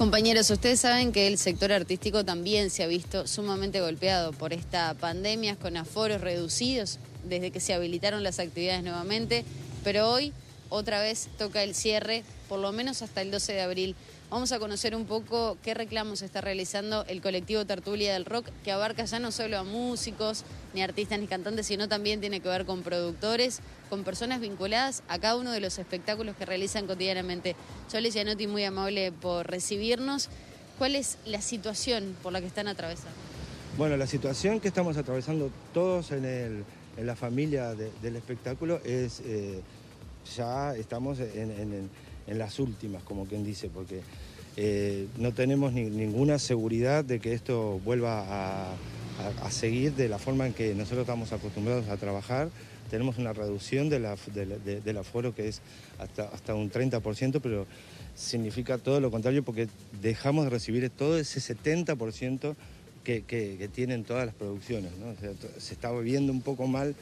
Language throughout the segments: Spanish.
Compañeros, ustedes saben que el sector artístico también se ha visto sumamente golpeado por esta pandemia, con aforos reducidos desde que se habilitaron las actividades nuevamente, pero hoy otra vez toca el cierre, por lo menos hasta el 12 de abril. Vamos a conocer un poco qué reclamos está realizando el colectivo Tertulia del Rock, que abarca ya no solo a músicos, ni artistas, ni cantantes, sino también tiene que ver con productores, con personas vinculadas a cada uno de los espectáculos que realizan cotidianamente. Chole Gianotti, muy amable por recibirnos. ¿Cuál es la situación por la que están atravesando? Bueno, la situación que estamos atravesando todos en, la familia del espectáculo es, eh, ya estamos en en las últimas, como quien dice, porque eh, no tenemos ninguna seguridad de que esto vuelva a, seguir de la forma en que nosotros estamos acostumbrados a trabajar. Tenemos una reducción de del aforo que es hasta, hasta un 30%, pero significa todo lo contrario porque dejamos de recibir todo ese 70% que, que, tienen todas las producciones. se está viendo un poco mal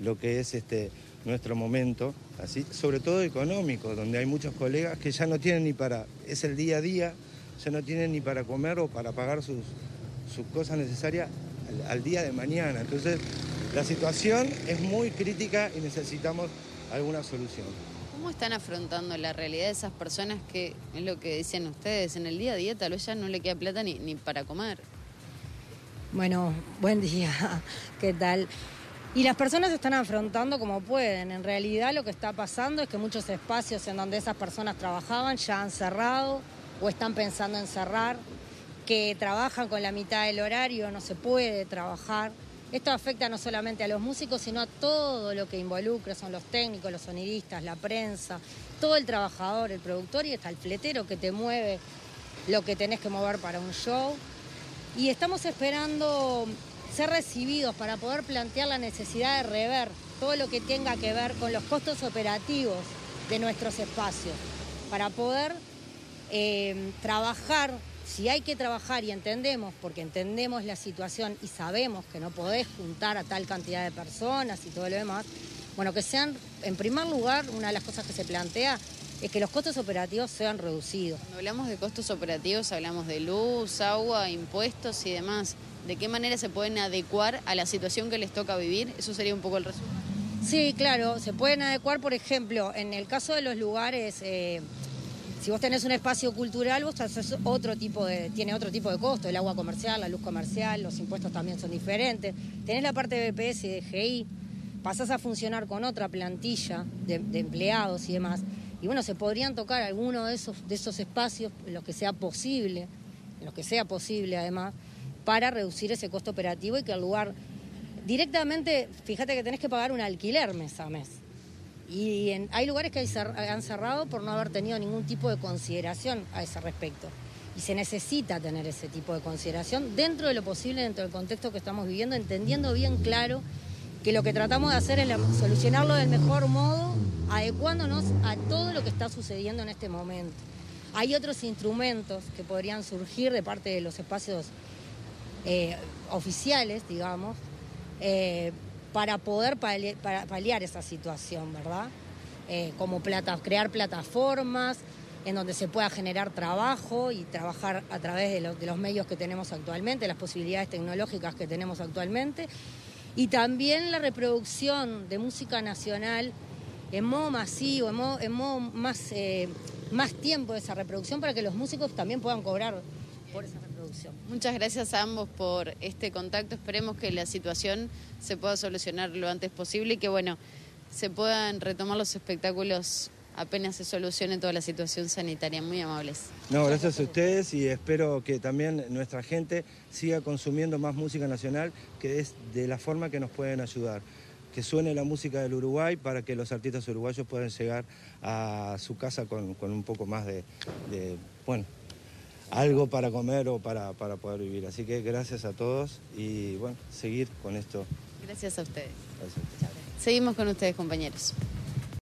lo que es este, nuestro momento, así, sobre todo económico, donde hay muchos colegas que ya no tienen ni para, es el día a día, ya no tienen ni para comer o para pagar sus, sus cosas necesarias al, día de mañana. Entonces, la situación es muy crítica y necesitamos alguna solución. ¿Cómo están afrontando la realidad de esas personas que, es lo que dicen ustedes, en el día a día tal vez ya no le queda plata ni, ni para comer? Bueno, buen día, ¿qué tal? Y las personas están afrontando como pueden. En realidad lo que está pasando es que muchos espacios en donde esas personas trabajaban ya han cerrado o están pensando en cerrar, que trabajan con la mitad del horario, no se puede trabajar. Esto afecta no solamente a los músicos, sino a todo lo que involucra, son los técnicos, los sonidistas, la prensa, todo el trabajador, el productor y hasta el fletero que te mueve lo que tenés que mover para un show. Y estamos esperando ser recibidos para poder plantear la necesidad de rever todo lo que tenga que ver con los costos operativos de nuestros espacios, para poder eh, trabajar, si hay que trabajar y entendemos, porque entendemos la situación y sabemos que no podés juntar a tal cantidad de personas y todo lo demás, bueno, que sean, en primer lugar, una de las cosas que se plantea es que los costos operativos sean reducidos. Cuando hablamos de costos operativos hablamos de luz, agua, impuestos y demás de qué manera se pueden adecuar a la situación que les toca vivir. Eso sería un poco el resumen. Sí, claro, se pueden adecuar, por ejemplo, en el caso de los lugares, eh, si vos tenés un espacio cultural, vos haces otro tipo de, tiene otro tipo de costo, el agua comercial, la luz comercial, los impuestos también son diferentes. Tenés la parte de BPS y de GI, pasás a funcionar con otra plantilla de, empleados y demás. Y bueno, se podrían tocar algunos de esos, de esos espacios, en los que sea posible, en los que sea posible además, para reducir ese costo operativo y que el lugar directamente, fíjate que tenés que pagar un alquiler mes a mes. Y hay lugares que han cerrado por no haber tenido ningún tipo de consideración a ese respecto. Y se necesita tener ese tipo de consideración dentro de lo posible, dentro del contexto que estamos viviendo, entendiendo bien claro que lo que tratamos de hacer es solucionarlo del mejor modo, adecuándonos a todo lo que está sucediendo en este momento. Hay otros instrumentos que podrían surgir de parte de los espacios eh, oficiales, digamos, eh, para poder paliar, esa situación, ¿verdad? Eh, como crear plataformas en donde se pueda generar trabajo y trabajar a través de, los medios que tenemos actualmente, las posibilidades tecnológicas que tenemos actualmente, y también la reproducción de música nacional en modo masivo, en modo, en modo más, más tiempo de esa reproducción para que los músicos también puedan cobrar por esa reproducción. Muchas gracias a ambos por este contacto. Esperemos que la situación se pueda solucionar lo antes posible y que, bueno, se puedan retomar los espectáculos apenas se solucione toda la situación sanitaria. Muy amables. No, gracias a ustedes y espero que también nuestra gente siga consumiendo más música nacional, que es de la forma que nos pueden ayudar. Que suene la música del Uruguay para que los artistas uruguayos puedan llegar a su casa con, un poco más de, de bueno, algo para comer o para, para poder vivir. Así que gracias a todos y bueno, seguir con esto. Gracias a ustedes. Seguimos con ustedes, compañeros.